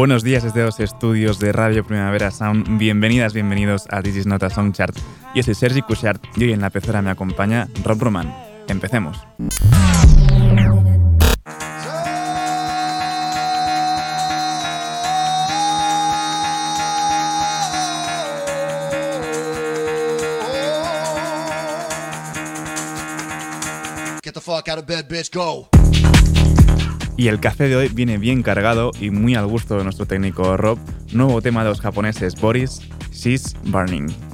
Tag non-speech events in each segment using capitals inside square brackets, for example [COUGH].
Buenos días desde los estudios de Radio Primavera Sound. Bienvenidas, bienvenidos a This is Not a Song Chart. Yo soy Sergi Cushart y hoy en la pecera me acompaña Rob Roman. Empecemos. Get the fuck out of bed, bitch, go. Y el café de hoy viene bien cargado y muy al gusto de nuestro técnico Rob. Nuevo tema de los japoneses Boris, She's Burning.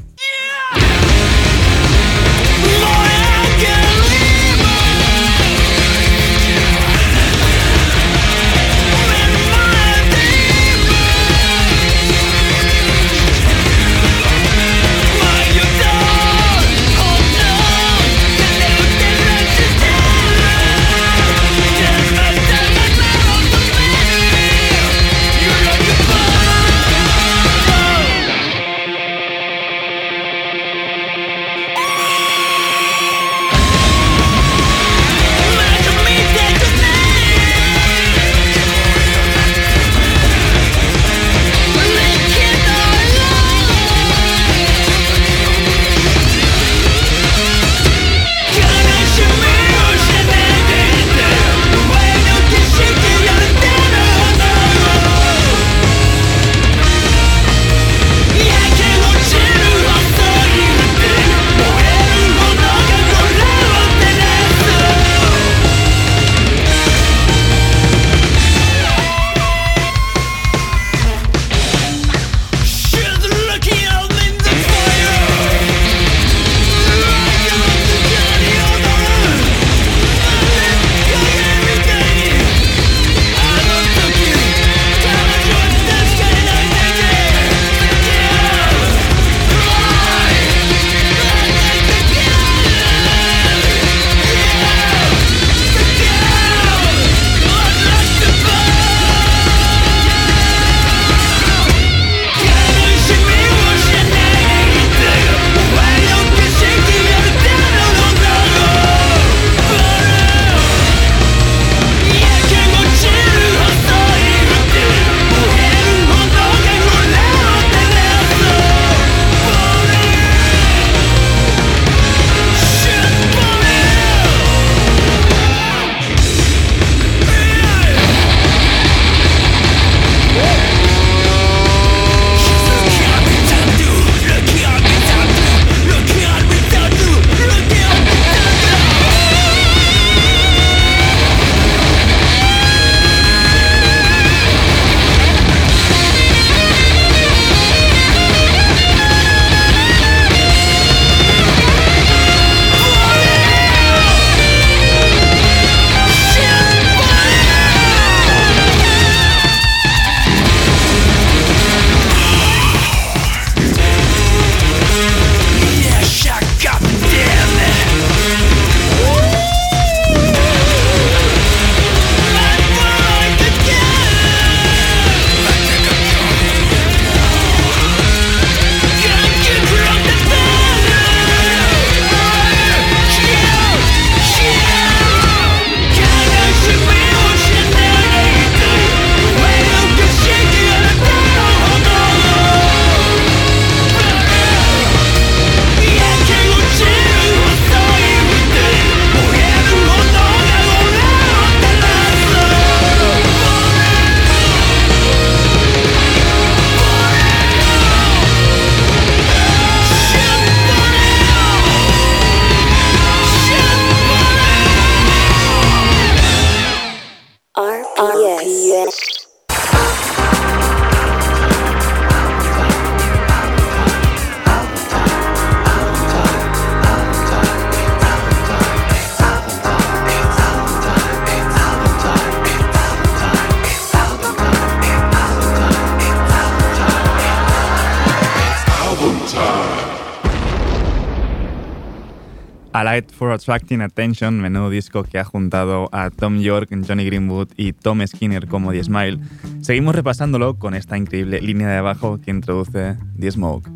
Attracting Attention, menudo disco que ha juntado a Tom York, Johnny Greenwood y Tom Skinner como The Smile. Seguimos repasándolo con esta increíble línea de abajo que introduce The Smoke.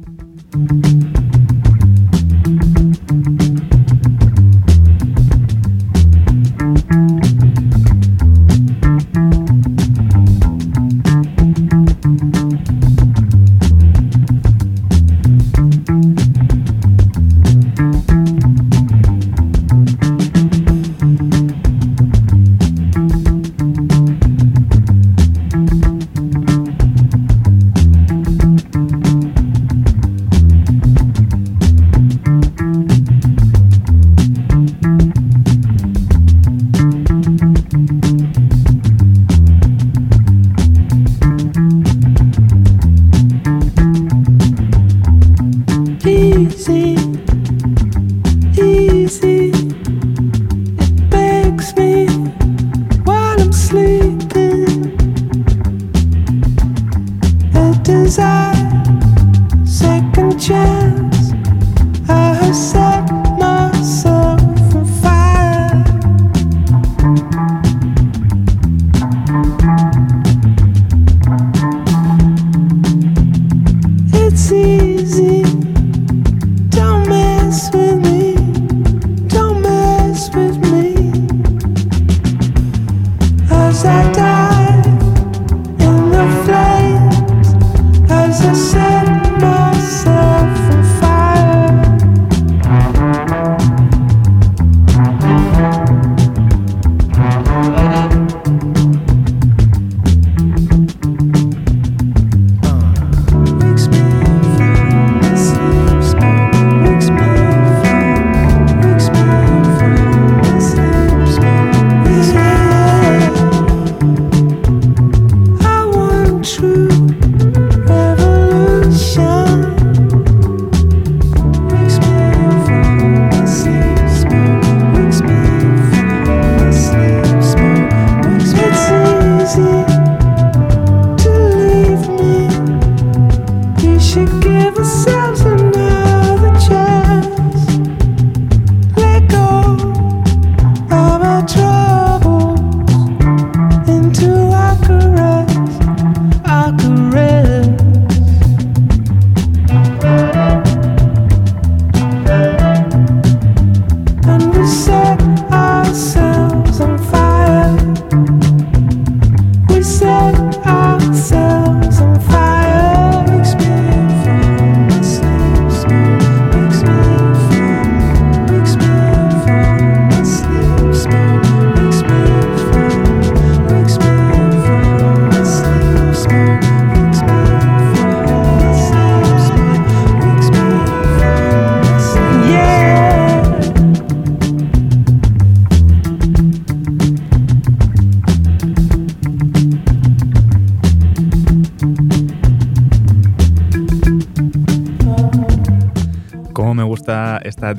是。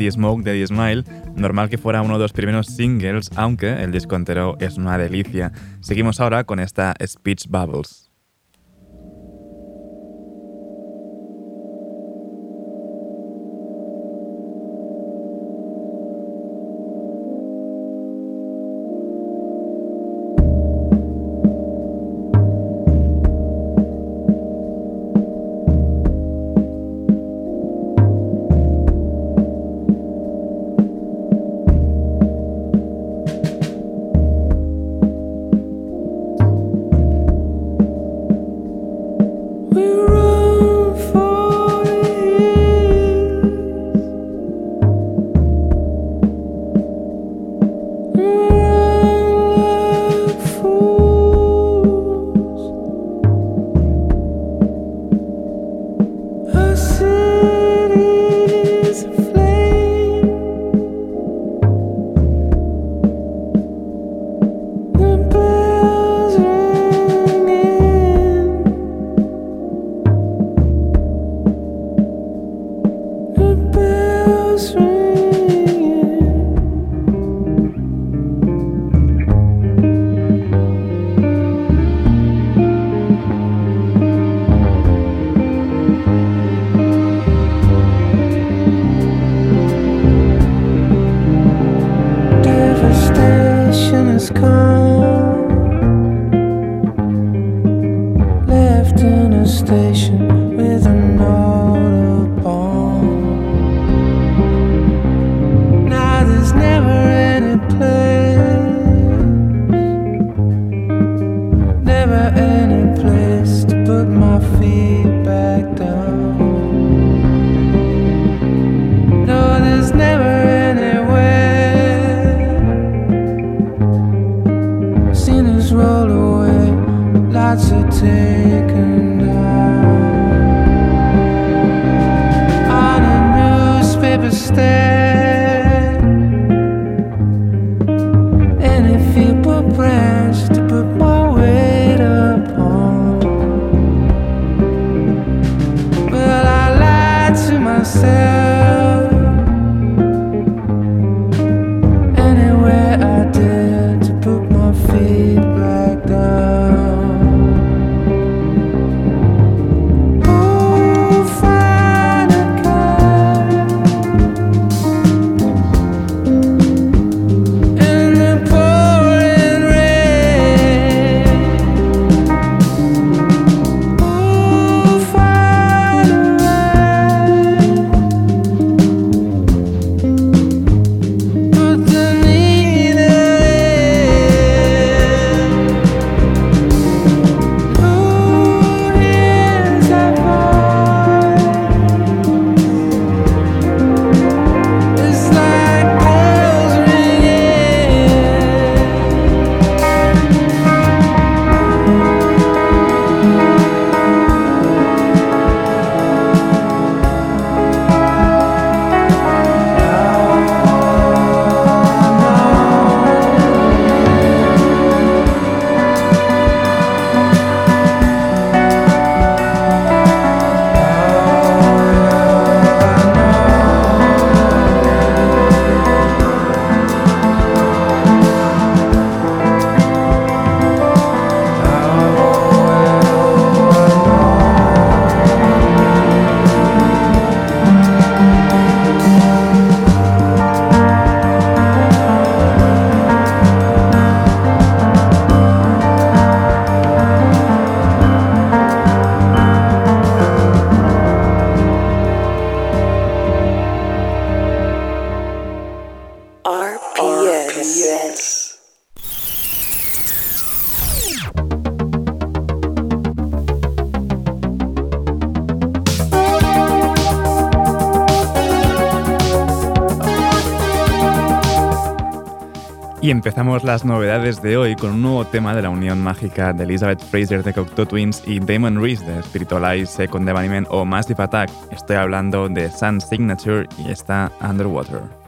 The Smoke de The Smile, normal que fuera uno de los primeros singles, aunque el disco entero es una delicia. Seguimos ahora con esta Speech Bubbles. myself. Y empezamos las novedades de hoy con un nuevo tema de la unión mágica de Elizabeth Fraser de Cocteau Twins y Damon Reese de Spiritualize, Second Development o Massive Attack. Estoy hablando de Sun Signature y está Underwater.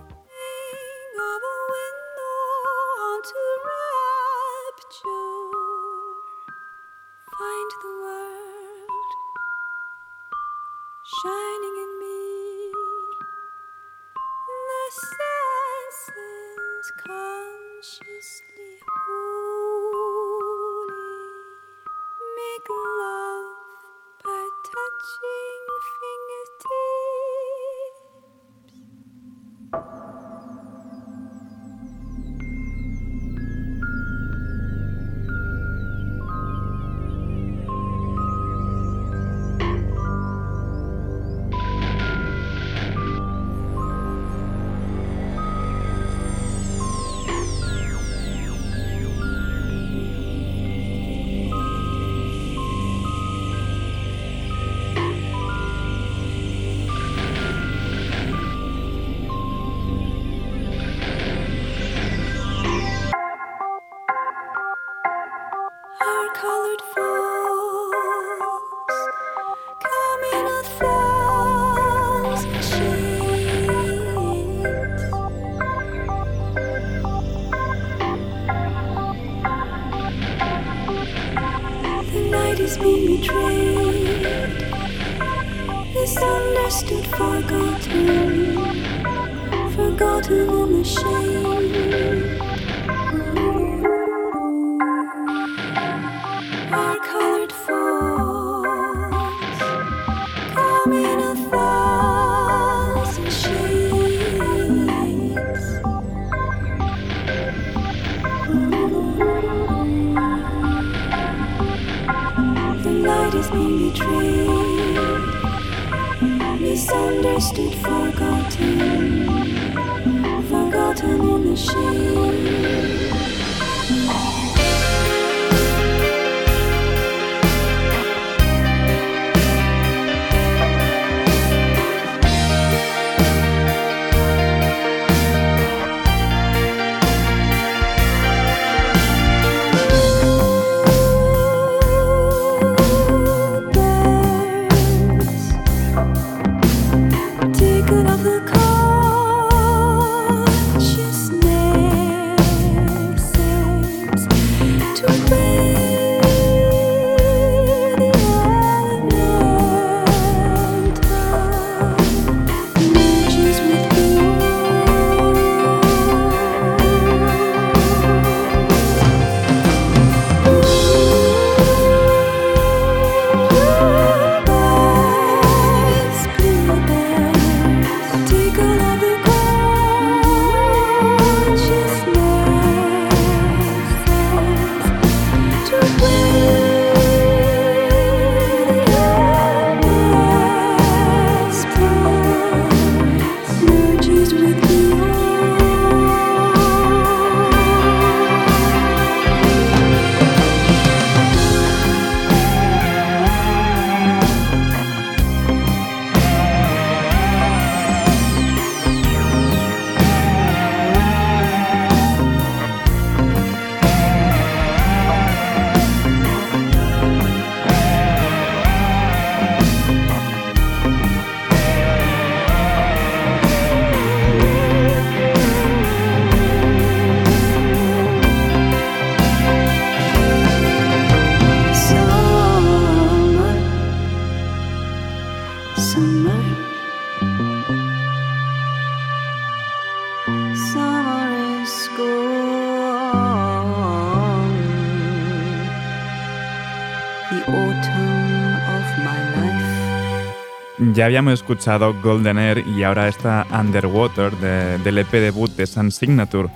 Habíamos escuchado Golden Air y ahora está Underwater del EP debut de Sun Signature.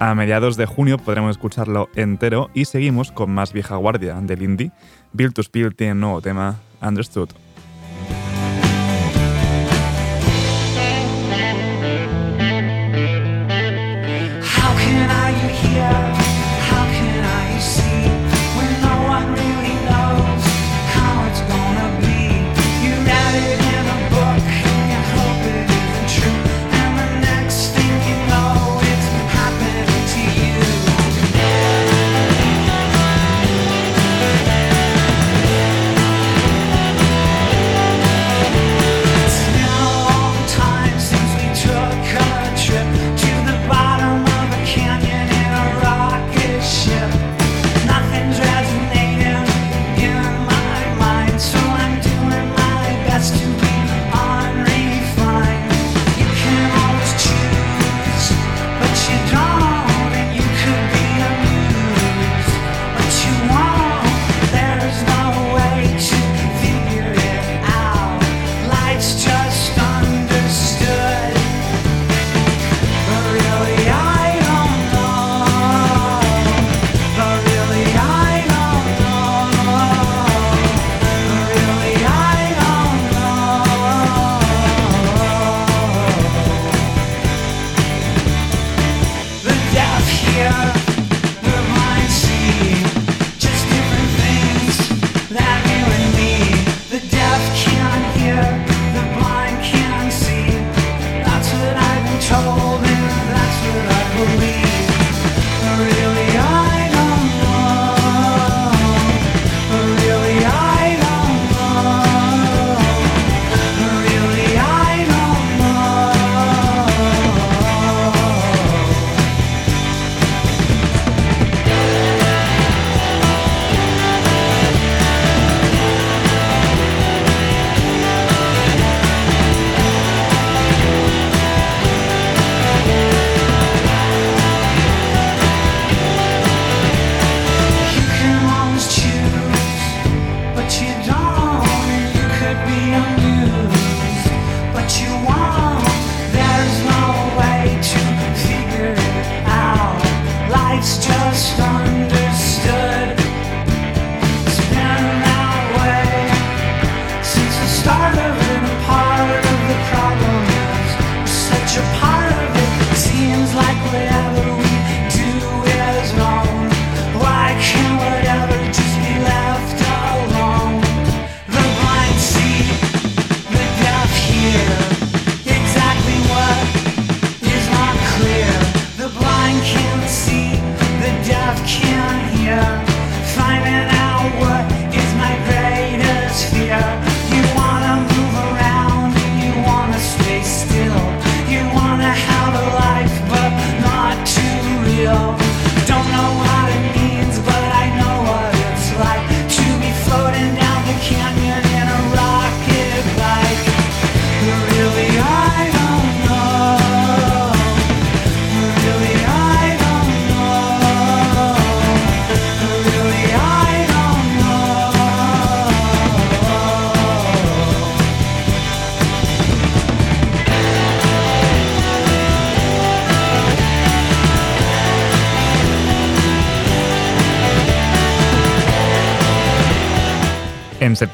A mediados de junio podremos escucharlo entero y seguimos con más vieja guardia del indie. Build to Spill tiene nuevo tema, Understood.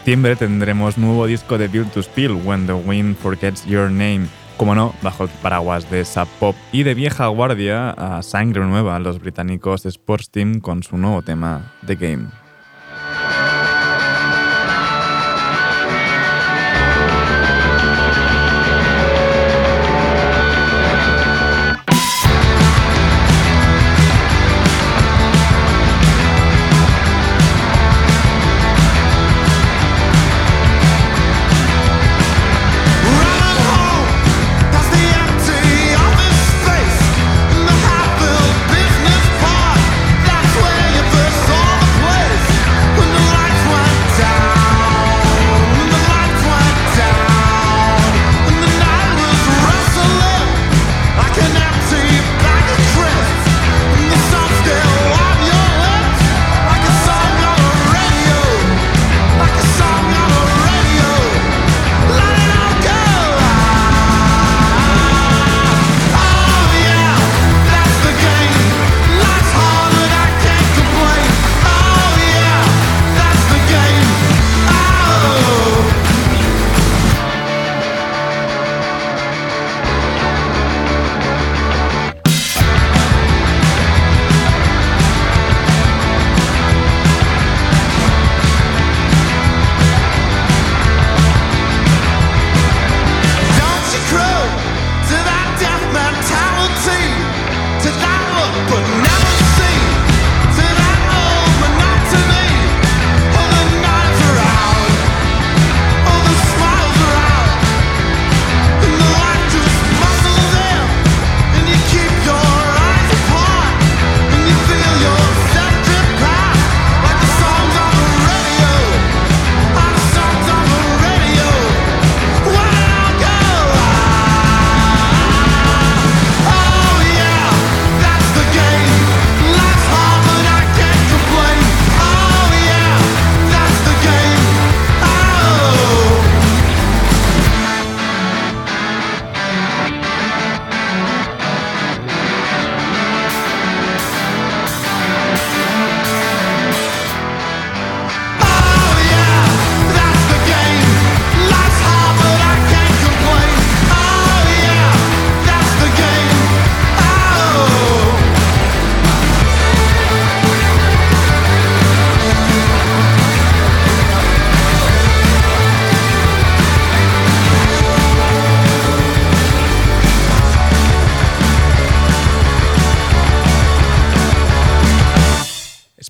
septiembre tendremos nuevo disco de Build to Spill, When the Wind Forgets Your Name. Como no, bajo el paraguas de esa pop y de vieja guardia a sangre nueva, los británicos Sports Team con su nuevo tema, The Game.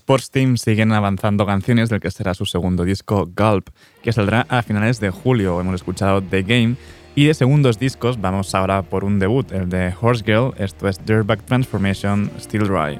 Sports Team siguen avanzando canciones del que será su segundo disco, Gulp, que saldrá a finales de julio. Hemos escuchado The Game. Y de segundos discos vamos ahora por un debut, el de Horse Girl, esto es Dirtbag Transformation, Still Dry.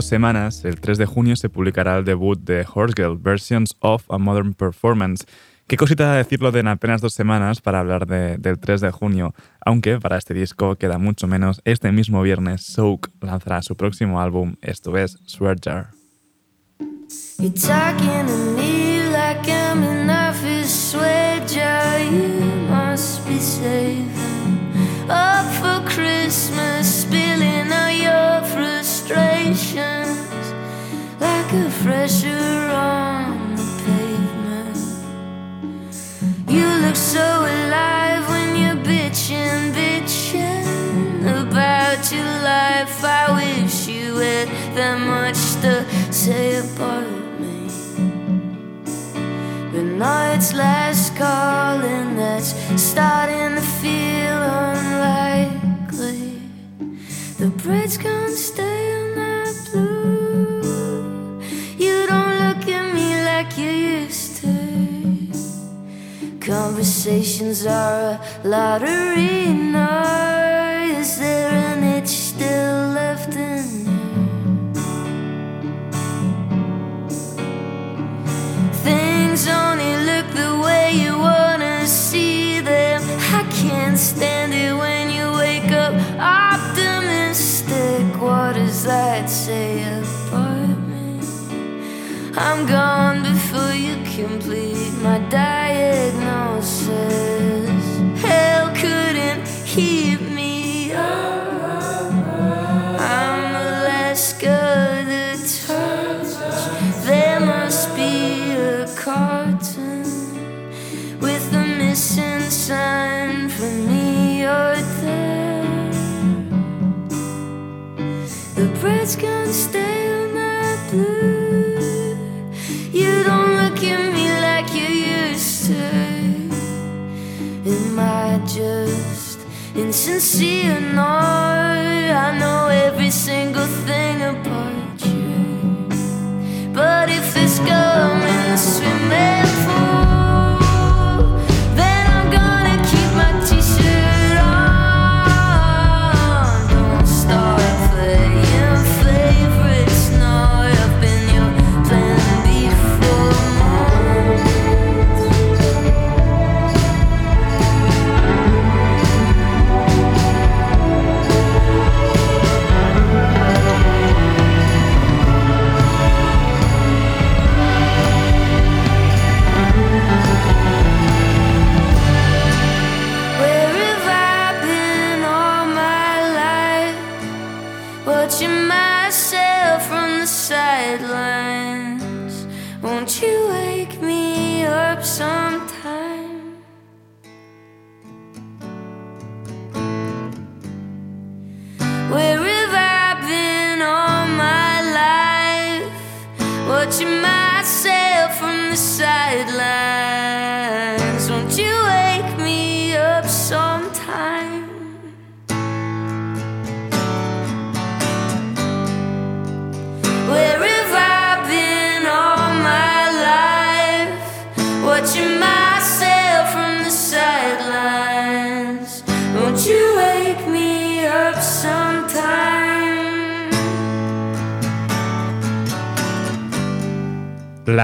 Dos semanas, el 3 de junio, se publicará el debut de Horse Girl, Versions of a Modern Performance. Qué cosita decirlo de en apenas dos semanas para hablar de- del 3 de junio, aunque para este disco queda mucho menos. Este mismo viernes, Soak lanzará su próximo álbum, esto es Swear Jar. You're talking frustrations like a fresher on the pavement. You look so alive when you're bitching, bitching about your life. I wish you had that much to say about me. Now it's last call, and that's starting to feel unlikely. The bread's gonna Conversations are a lottery now. Is there an itch still left in you? Things only look the way you wanna see them. I can't stand it when you wake up optimistic. What does that say about me? I'm gone before you complete my diagnosis. Bread's gonna stay on that blue. You don't look at me like you used to. Am I just insincere? No, I know every single thing about you. But if it's the swimming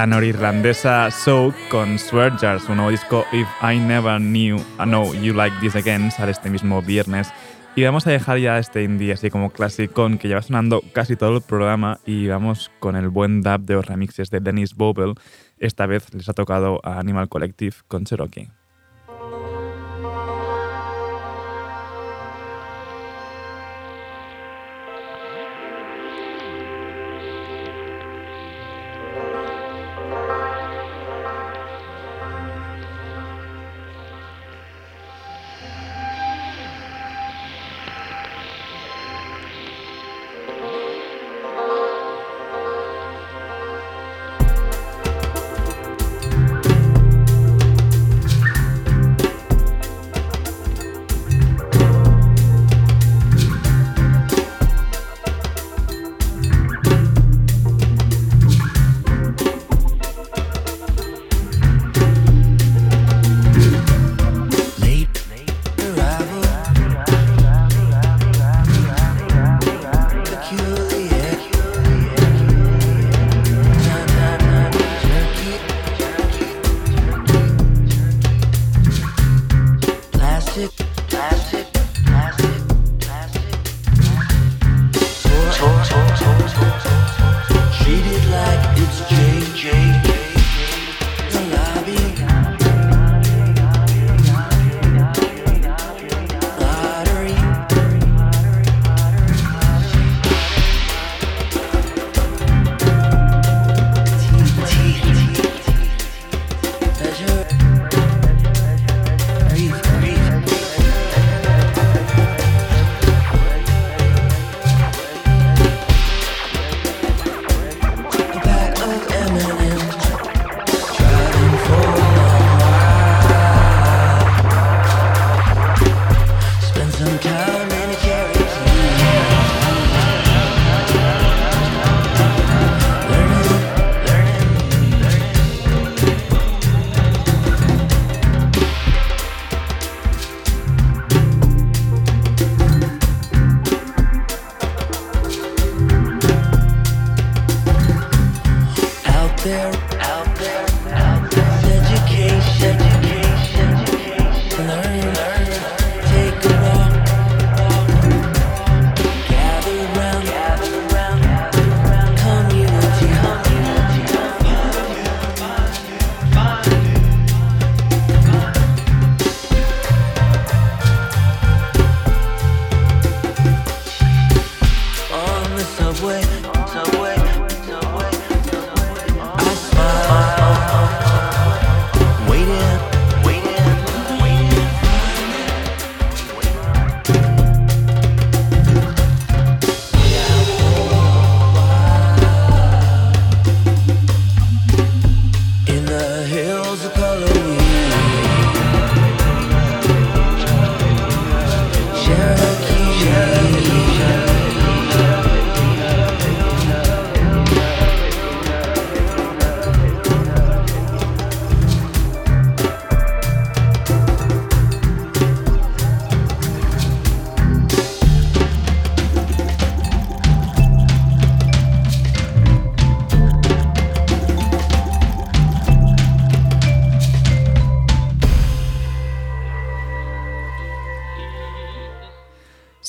La norirlandesa Soak con Swear Jar, su nuevo disco If I Never Knew I Know You Like This Again, sale este mismo viernes. Y vamos a dejar ya este indie así como clasicón que lleva sonando casi todo el programa y vamos con el buen dub de los remixes de Dennis Bobel. Esta vez les ha tocado a Animal Collective con Cherokee.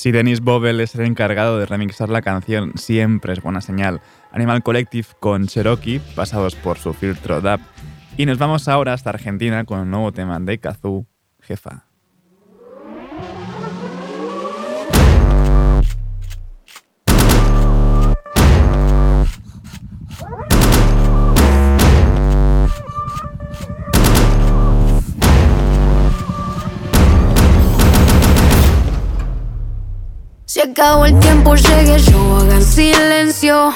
Si Dennis Bobel es el encargado de remixar la canción, siempre es buena señal. Animal Collective con Cherokee, pasados por su filtro DAP. Y nos vamos ahora hasta Argentina con un nuevo tema de Kazoo, Jefa. Acabó el tiempo, llegué yo, hagan silencio.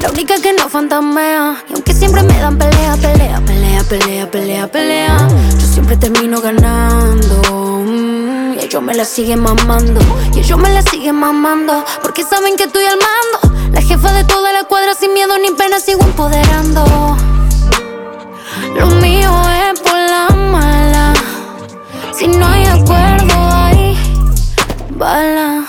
La única que no fantamea. Y aunque siempre me dan pelea, pelea, pelea, pelea, pelea, pelea. Yo siempre termino ganando. Mm, y ellos me la siguen mamando. Y ellos me la siguen mamando. Porque saben que estoy al mando. La jefa de toda la cuadra sin miedo ni pena sigo empoderando. Lo mío es por la mala. Si no hay acuerdo No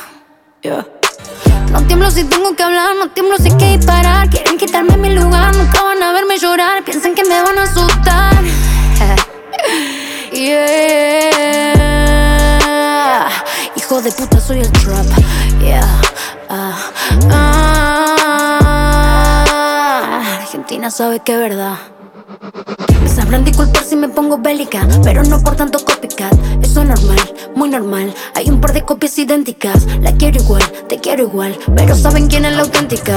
tiemblo si tengo que hablar, no tiemblo si hay que disparar. Quieren quitarme mi lugar, nunca van a verme llorar. Piensan que me van a asustar. [LAUGHS] yeah. Hijo de puta, soy el trap. Yeah. Ah, ah. Argentina sabe que es verdad. Sabrán disculpar si me pongo bélica, pero no por tanto copycat. Eso es normal, muy normal. Hay un par de copias idénticas. La quiero igual, te quiero igual, pero saben quién es la auténtica.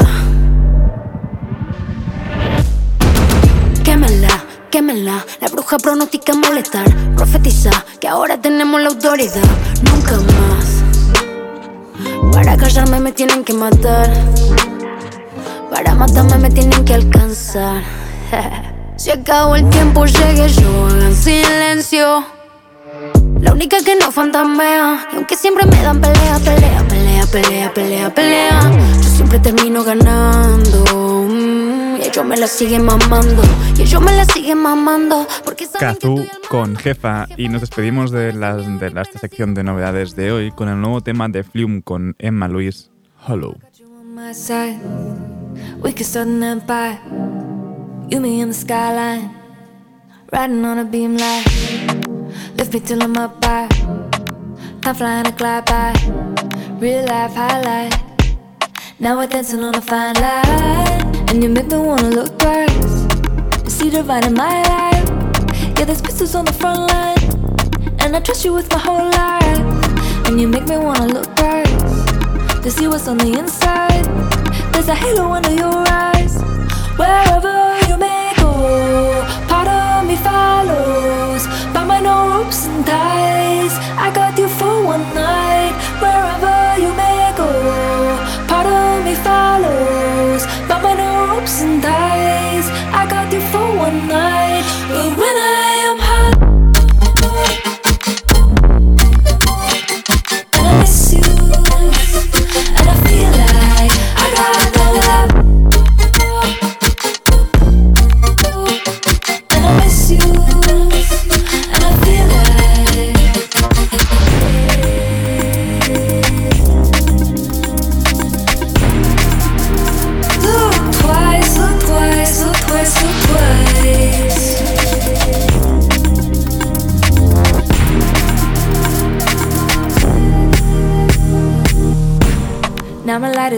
Quémela, quémela. La bruja pronostica molestar. Profetiza que ahora tenemos la autoridad. Nunca más. Para callarme me tienen que matar. Para matarme me tienen que alcanzar. [LAUGHS] Se acabó el tiempo, llegué yo, hagan silencio. La única que no fantamea. Y aunque siempre me dan pelea, pelea, pelea, pelea, pelea, pelea. Yo siempre termino ganando. Mm, y ellos me la siguen mamando. Y ellos me la siguen mamando. Porque al con. Jefa y nos despedimos de, las, de la- esta sección de novedades de hoy con el nuevo tema de Flume con Emma Luis, Hollow. You me, in the skyline. Riding on a beam light. Lift me till I'm up high. Time flying a glide by. Real life highlight. Now we're dancing on a fine line, and you make me wanna look twice. You see the right in my life. Yeah, there's pistols on the front line, and I trust you with my whole life. And you make me wanna look twice to see what's on the inside. There's a halo under your eyes. Wherever you may go, part of me follows. By my no ropes and ties,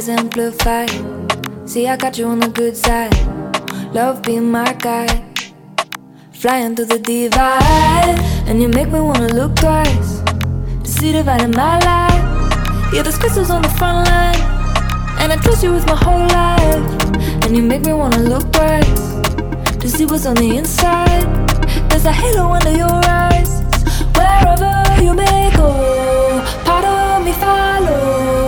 amplified. See, I got you on the good side. Love being my guide. Flying through the divide. And you make me wanna look twice. To see the light in my life. Yeah, there's crystals on the front line. And I trust you with my whole life. And you make me wanna look twice. To see what's on the inside. There's a halo under your eyes. Wherever you may go, part of me follows.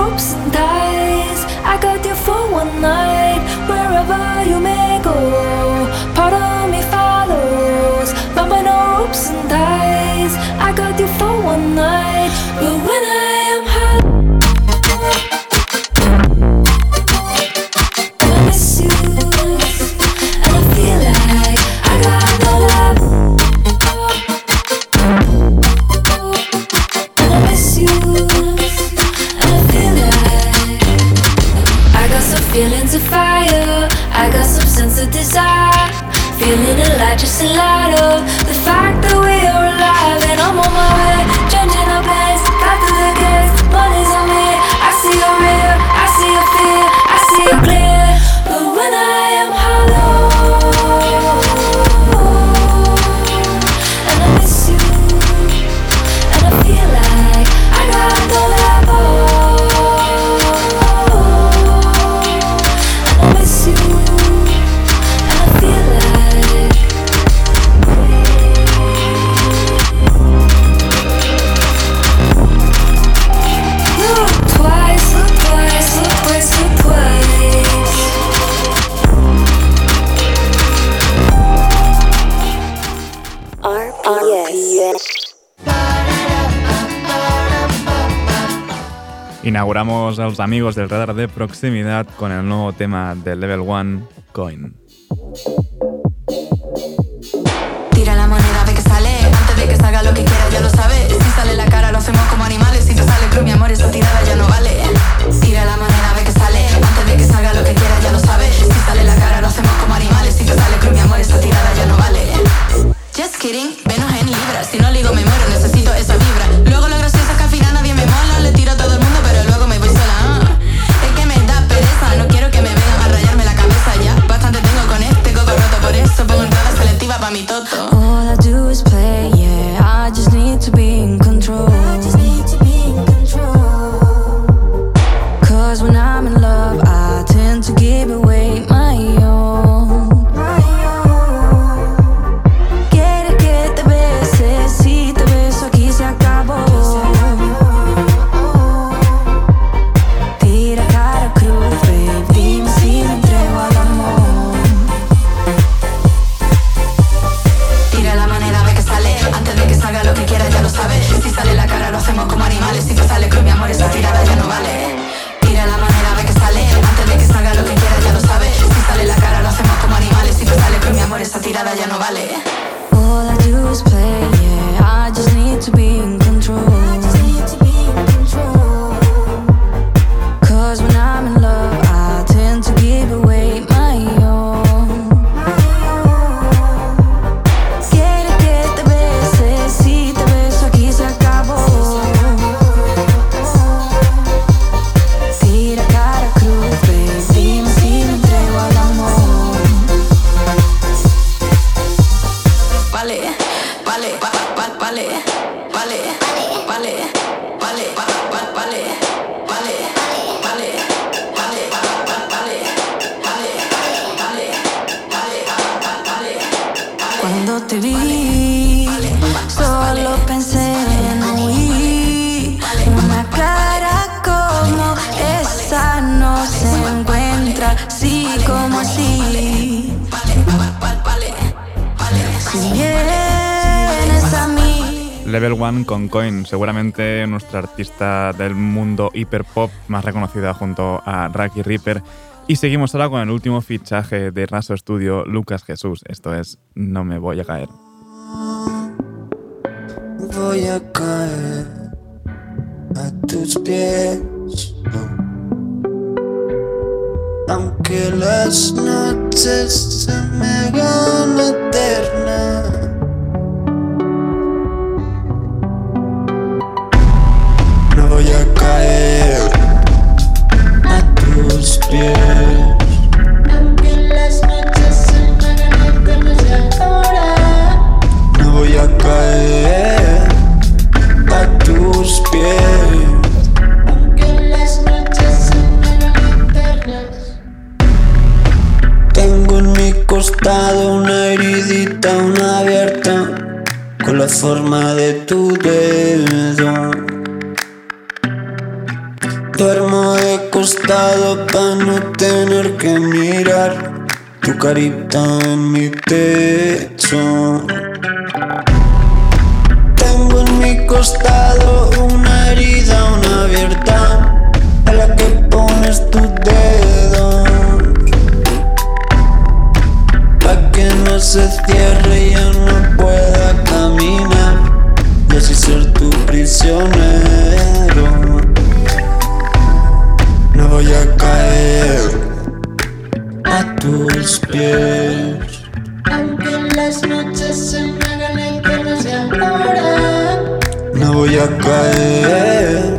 Ropes and ties, I got you for one night. Wherever you may go, A los amigos del radar de proximidad con el nuevo tema del Level 1, Coin. Si vienes a mí. Level One con Coin, seguramente nuestra artista del mundo hiperpop más reconocida junto a Raki Reaper. Y seguimos ahora con el último fichaje de Raso Studio, Lucas Jesús. Esto es No me voy a caer. voy a caer a tus pies. No. Aunque las noches se me hagan eternas. No voy a caer a tus pies. Aunque mi costado una heridita, una abierta, con la forma de tu dedo. Duermo de costado para no tener que mirar tu carita en mi techo. Tengo en mi costado una herida, una abierta, a la que pones tu se cierre y yo no pueda caminar, y así ser tu prisionero. No voy a caer a tus pies. Aunque las noches se me hagan eternas y ahora No voy a caer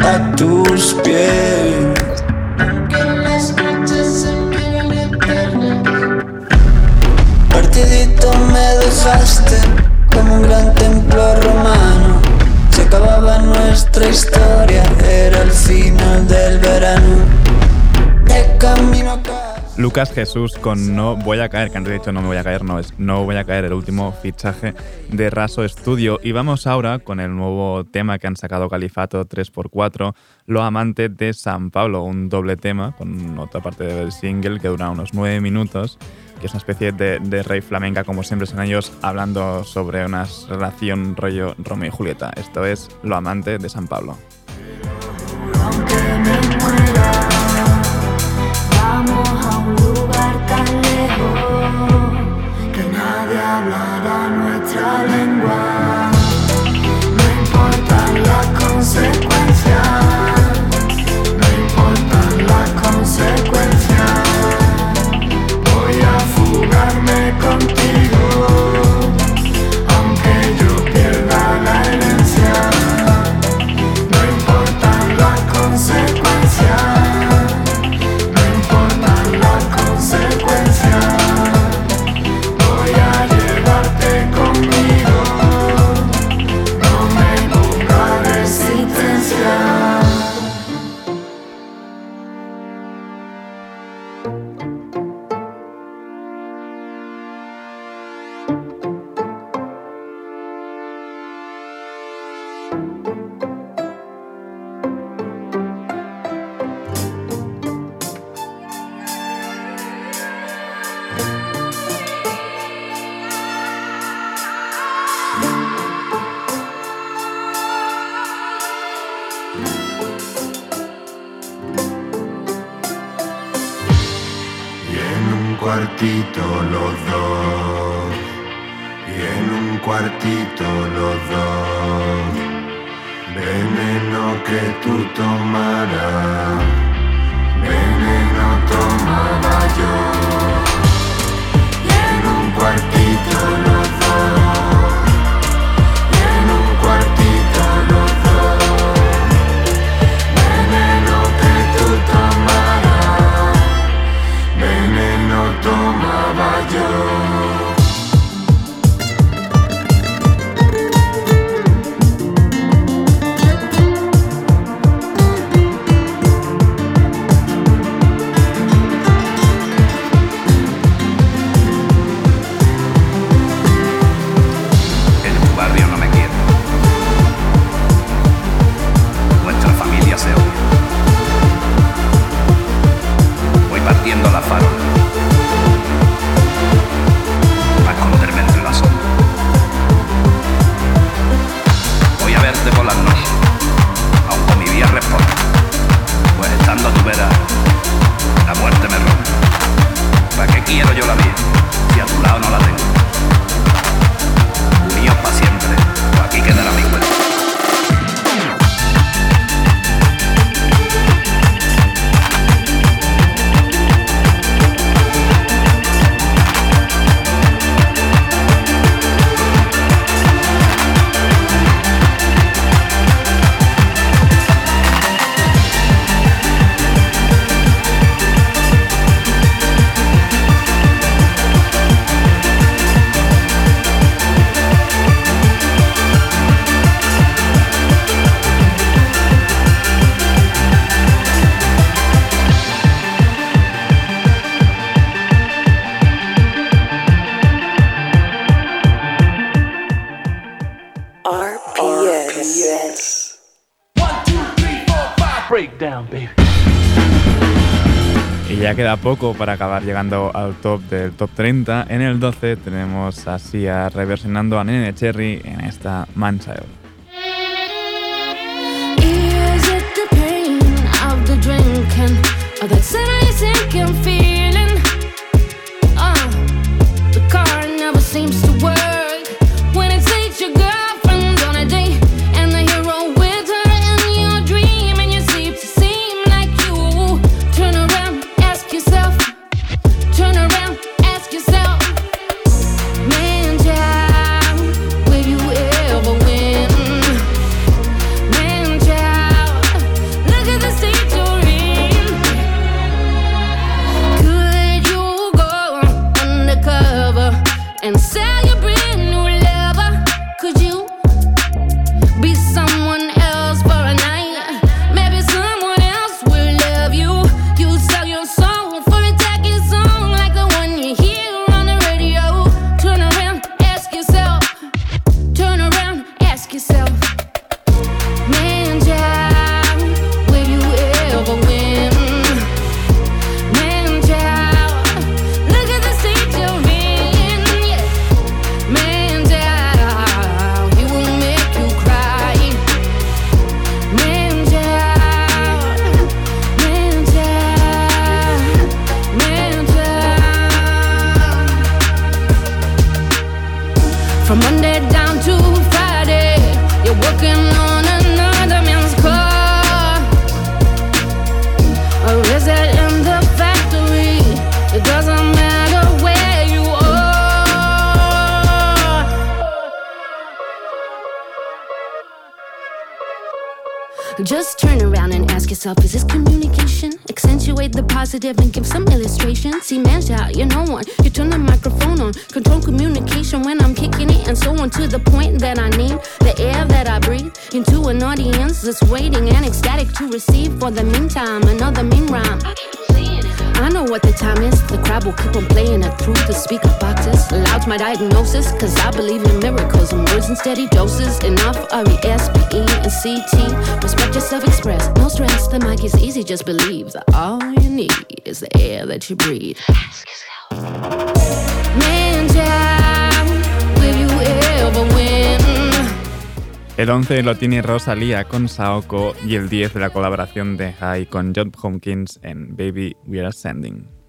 a tus pies Lucas Jesús con No voy a caer, que antes dicho no me voy a caer, no es No voy a caer, el último fichaje de Raso Studio. Y vamos ahora con el nuevo tema que han sacado Califato 3x4, Lo Amante de San Pablo, un doble tema con otra parte del single que dura unos 9 minutos, que es una especie de, de rey flamenca, como siempre son ellos, hablando sobre una relación rollo Romeo y Julieta. Esto es Lo Amante de San Pablo. Aunque me muera, vamos a hablará nuestra lengua. Cuartito los dos. Y en un cuartito los dos. Veneno que tú tomarás. Veneno tomaba yo. Queda poco para acabar llegando al top del top 30. En el 12 tenemos a Sia reversionando a Nene Cherry en esta Manchild. Is it yourself, is this communication? Accentuate the positive and give some illustration. See, man, shout, you're no one. You turn the microphone on, control communication when I'm kicking it, and so on to the point that I need the air that I breathe into an audience that's waiting and ecstatic to receive. For the meantime, another mean rhyme. I know what the time is. The crowd will keep on playing it through the speaker boxes. Loud's my diagnosis, cause I believe in miracles and words in steady doses. Enough R E S P E and C T. Respect yourself, express. No stress, the mic is easy, just believe that all you need is the air that you breathe. Ask Man, child, will you ever win? El 11 lo tiene Rosalía con Saoko y el 10 de la colaboración de High con John Hopkins en Baby We Are Ascending.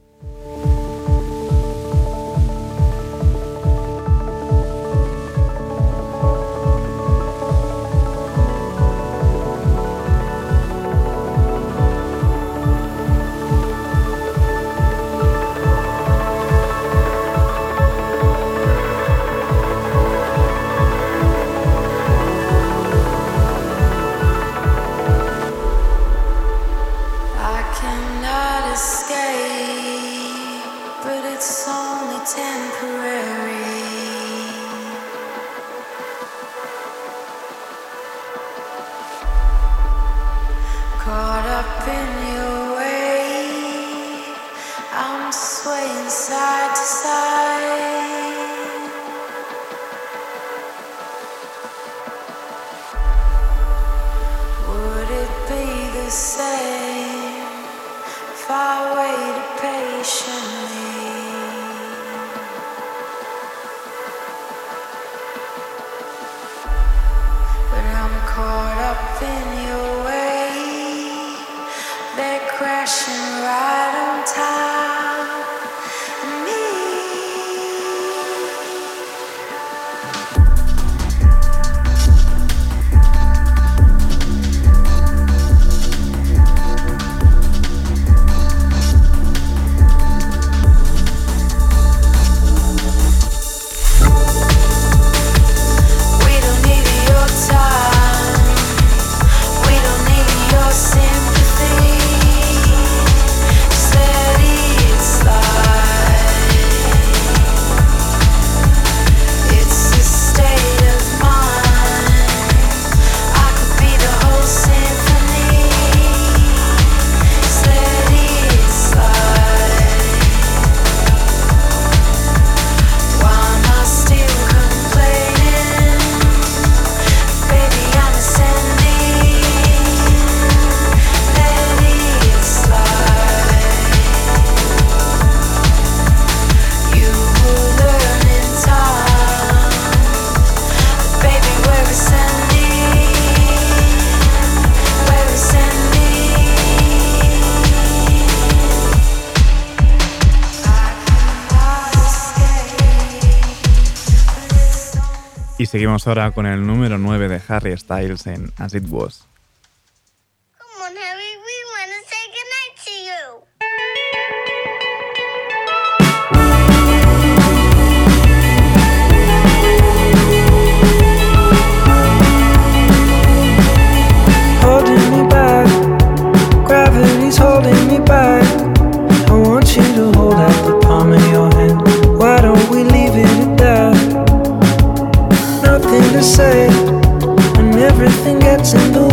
seguimos ahora con el número 9 de Harry Styles en As It Was. nothing gets in the way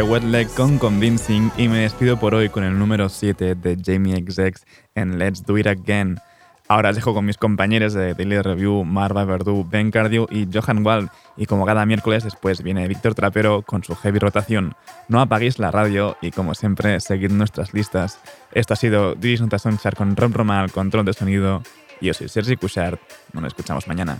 de Wetleg con Convincing y me despido por hoy con el número 7 de Jamie XX en Let's Do It Again. Ahora os dejo con mis compañeros de Daily Review, Marva Verdú, Ben Cardio y Johan Wald. Y como cada miércoles después viene Víctor Trapero con su heavy rotación. No apaguéis la radio y como siempre, seguid nuestras listas. Esto ha sido Divis Notas con Rob Romal, control de sonido. Yo soy Sergi Cushart. Nos escuchamos mañana.